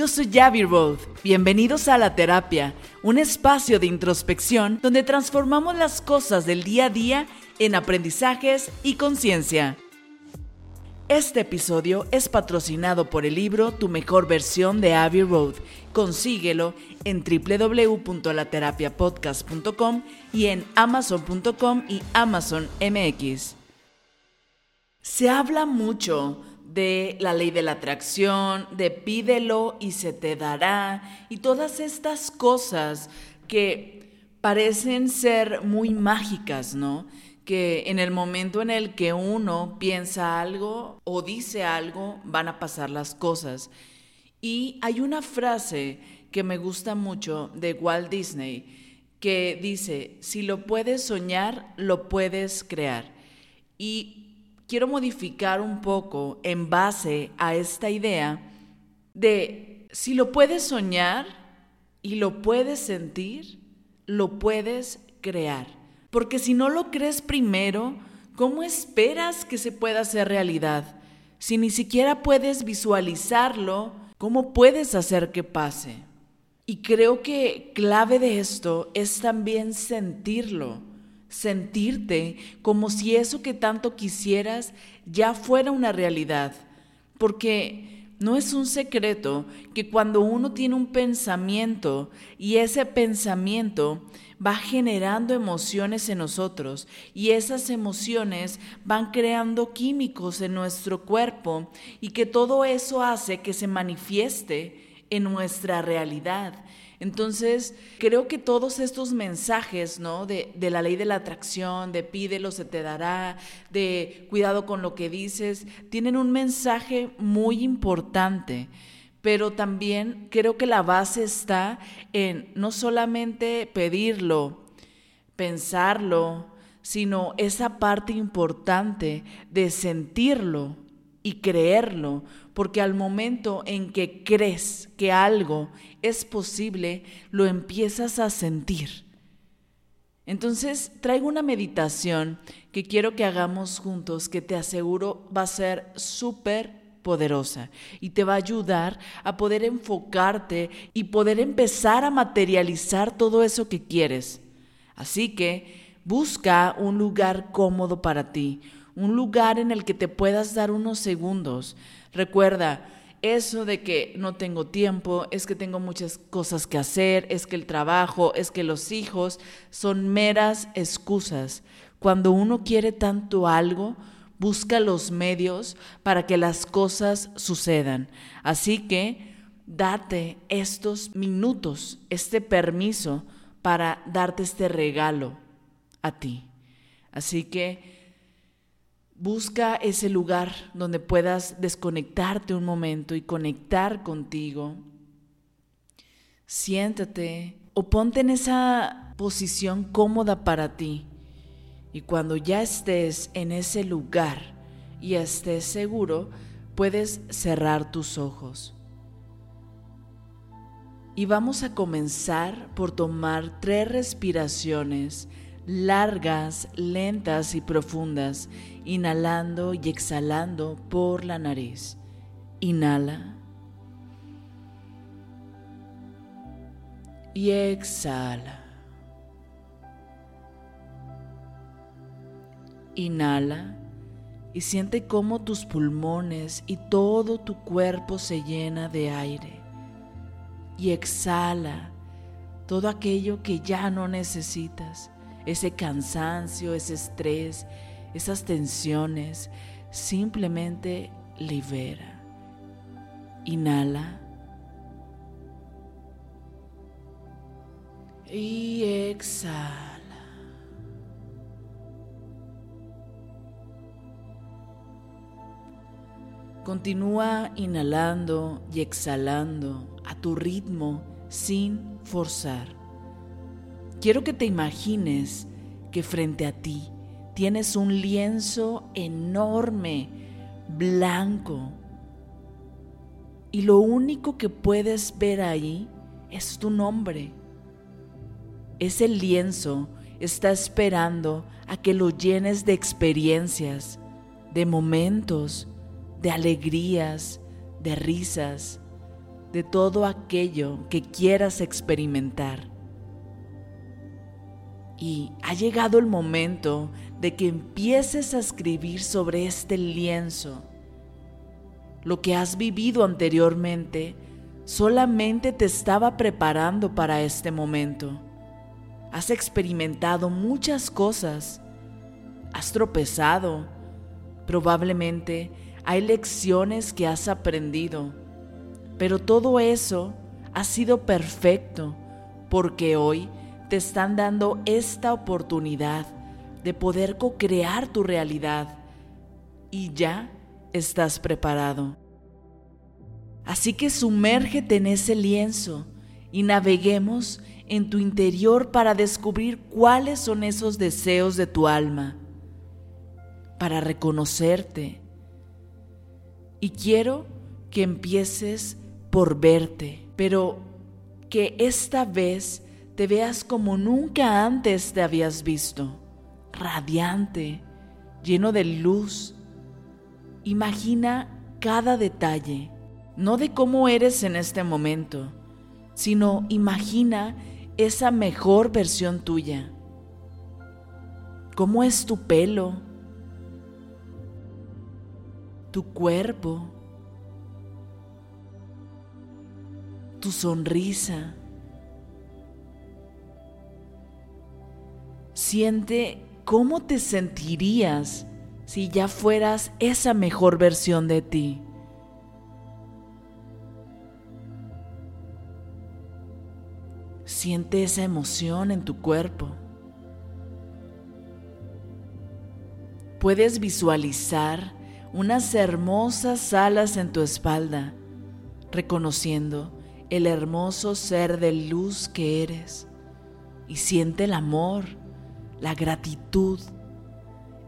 Yo soy Javi Road. Bienvenidos a La Terapia, un espacio de introspección donde transformamos las cosas del día a día en aprendizajes y conciencia. Este episodio es patrocinado por el libro Tu mejor versión de Abbey Road. Consíguelo en www.laterapiapodcast.com y en amazon.com y Amazon MX. Se habla mucho de la ley de la atracción, de pídelo y se te dará, y todas estas cosas que parecen ser muy mágicas, ¿no? Que en el momento en el que uno piensa algo o dice algo, van a pasar las cosas. Y hay una frase que me gusta mucho de Walt Disney que dice, si lo puedes soñar, lo puedes crear. Y quiero modificar un poco en base a esta idea de si lo puedes soñar y lo puedes sentir, lo puedes crear. Porque si no lo crees primero, ¿cómo esperas que se pueda hacer realidad? Si ni siquiera puedes visualizarlo, ¿cómo puedes hacer que pase? Y creo que clave de esto es también sentirlo sentirte como si eso que tanto quisieras ya fuera una realidad. Porque no es un secreto que cuando uno tiene un pensamiento y ese pensamiento va generando emociones en nosotros y esas emociones van creando químicos en nuestro cuerpo y que todo eso hace que se manifieste en nuestra realidad. Entonces, creo que todos estos mensajes, ¿no? De, de, la ley de la atracción, de pídelo, se te dará, de cuidado con lo que dices, tienen un mensaje muy importante. Pero también creo que la base está en no solamente pedirlo, pensarlo, sino esa parte importante de sentirlo y creerlo, porque al momento en que crees que algo es posible, lo empiezas a sentir. Entonces traigo una meditación que quiero que hagamos juntos, que te aseguro va a ser súper poderosa y te va a ayudar a poder enfocarte y poder empezar a materializar todo eso que quieres. Así que busca un lugar cómodo para ti, un lugar en el que te puedas dar unos segundos. Recuerda, eso de que no tengo tiempo, es que tengo muchas cosas que hacer, es que el trabajo, es que los hijos, son meras excusas. Cuando uno quiere tanto algo, busca los medios para que las cosas sucedan. Así que date estos minutos, este permiso para darte este regalo a ti. Así que Busca ese lugar donde puedas desconectarte un momento y conectar contigo. Siéntate o ponte en esa posición cómoda para ti. Y cuando ya estés en ese lugar y estés seguro, puedes cerrar tus ojos. Y vamos a comenzar por tomar tres respiraciones largas, lentas y profundas, inhalando y exhalando por la nariz. Inhala. Y exhala. Inhala y siente cómo tus pulmones y todo tu cuerpo se llena de aire. Y exhala todo aquello que ya no necesitas ese cansancio, ese estrés, esas tensiones, simplemente libera. Inhala. Y exhala. Continúa inhalando y exhalando a tu ritmo sin forzar. Quiero que te imagines que frente a ti tienes un lienzo enorme, blanco, y lo único que puedes ver ahí es tu nombre. Ese lienzo está esperando a que lo llenes de experiencias, de momentos, de alegrías, de risas, de todo aquello que quieras experimentar. Y ha llegado el momento de que empieces a escribir sobre este lienzo. Lo que has vivido anteriormente solamente te estaba preparando para este momento. Has experimentado muchas cosas, has tropezado, probablemente hay lecciones que has aprendido, pero todo eso ha sido perfecto porque hoy te están dando esta oportunidad de poder co-crear tu realidad y ya estás preparado. Así que sumérgete en ese lienzo y naveguemos en tu interior para descubrir cuáles son esos deseos de tu alma, para reconocerte. Y quiero que empieces por verte, pero que esta vez te veas como nunca antes te habías visto, radiante, lleno de luz. Imagina cada detalle no de cómo eres en este momento, sino imagina esa mejor versión tuya. ¿Cómo es tu pelo? Tu cuerpo. Tu sonrisa. Siente cómo te sentirías si ya fueras esa mejor versión de ti. Siente esa emoción en tu cuerpo. Puedes visualizar unas hermosas alas en tu espalda, reconociendo el hermoso ser de luz que eres. Y siente el amor, la gratitud,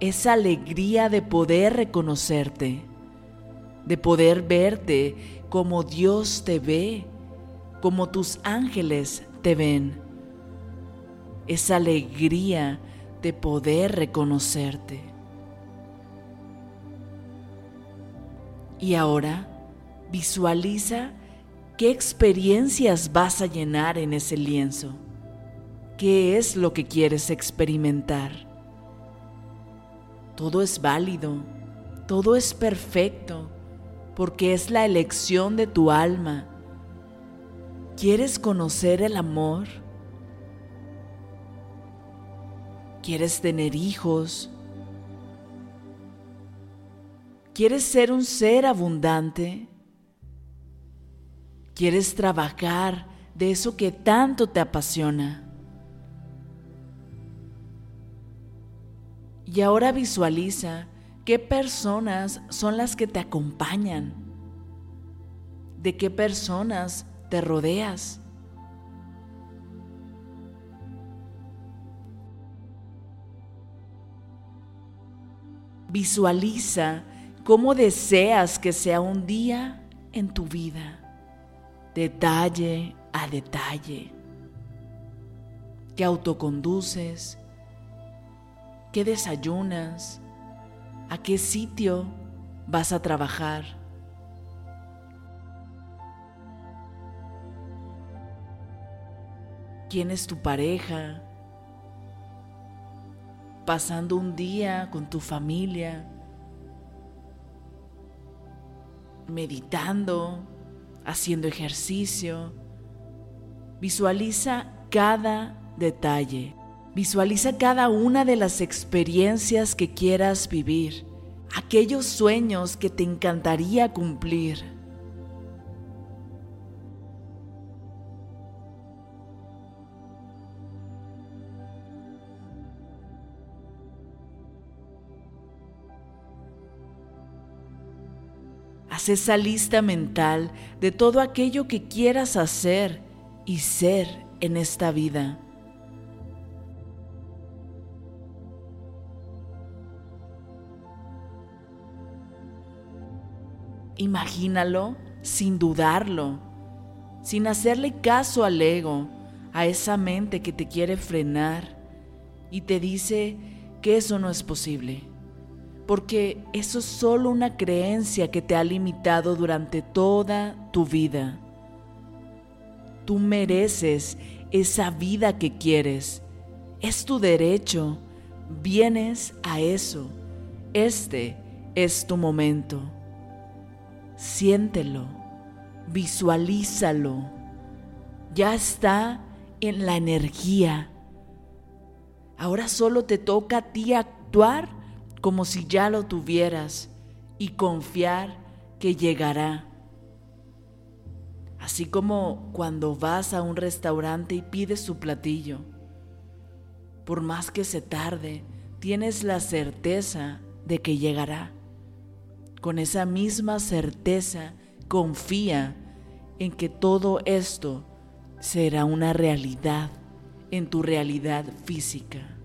esa alegría de poder reconocerte, de poder verte como Dios te ve, como tus ángeles te ven, esa alegría de poder reconocerte. Y ahora visualiza qué experiencias vas a llenar en ese lienzo. ¿Qué es lo que quieres experimentar? Todo es válido, todo es perfecto, porque es la elección de tu alma ¿Quieres conocer el amor? ¿Quieres tener hijos? ¿Quieres ser un ser abundante? ¿Quieres trabajar de eso que tanto te apasiona? Y ahora visualiza qué personas son las que te acompañan, de qué personas te rodeas. Visualiza cómo deseas que sea un día en tu vida, detalle a detalle. ¿Qué autoconduces? ¿Qué desayunas? ¿A qué sitio vas a trabajar? quién es tu pareja, pasando un día con tu familia, meditando, haciendo ejercicio. Visualiza cada detalle. Visualiza cada una de las experiencias que quieras vivir, aquellos sueños que te encantaría cumplir. Haz esa lista mental de todo aquello que quieras hacer y ser en esta vida. Imagínalo sin dudarlo, sin hacerle caso al ego, a esa mente que te quiere frenar y te dice que eso no es posible porque eso es solo una creencia que te ha limitado durante toda tu vida. Tú mereces esa vida que quieres. Es tu derecho. Vienes a eso. Este es tu momento. Siéntelo. Visualízalo. Ya está en la energía. Ahora solo te toca a ti actuar como si ya lo tuvieras y confiar que llegará. Así como cuando vas a un restaurante y pides su platillo. Por más que se tarde, tienes la certeza de que llegará. Con esa misma certeza, confía en que todo esto será una realidad en tu realidad física.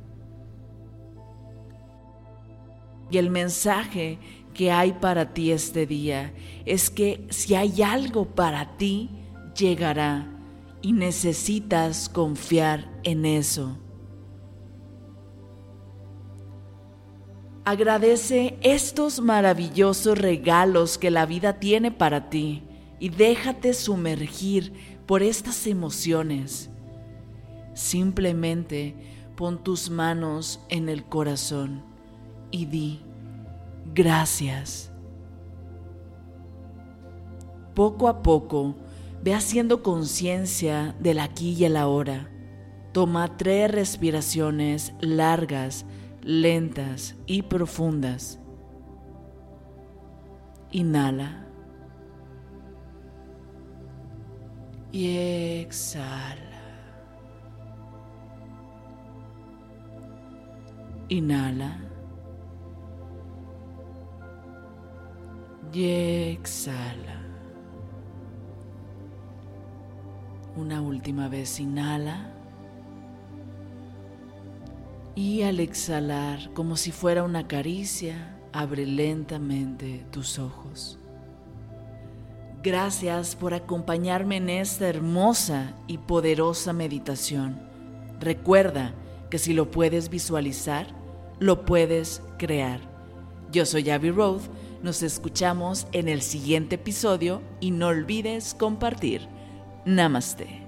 Y el mensaje que hay para ti este día es que si hay algo para ti, llegará y necesitas confiar en eso. Agradece estos maravillosos regalos que la vida tiene para ti y déjate sumergir por estas emociones. Simplemente pon tus manos en el corazón y di gracias. Poco a poco ve haciendo conciencia del aquí y el ahora. Toma tres respiraciones largas, lentas y profundas. Inhala. Y exhala. Inhala. Y exhala. Una última vez inhala. Y al exhalar, como si fuera una caricia, abre lentamente tus ojos. Gracias por acompañarme en esta hermosa y poderosa meditación. Recuerda que si lo puedes visualizar, lo puedes crear. Yo soy Abby Road, nos escuchamos en el siguiente episodio y no olvides compartir. Namaste.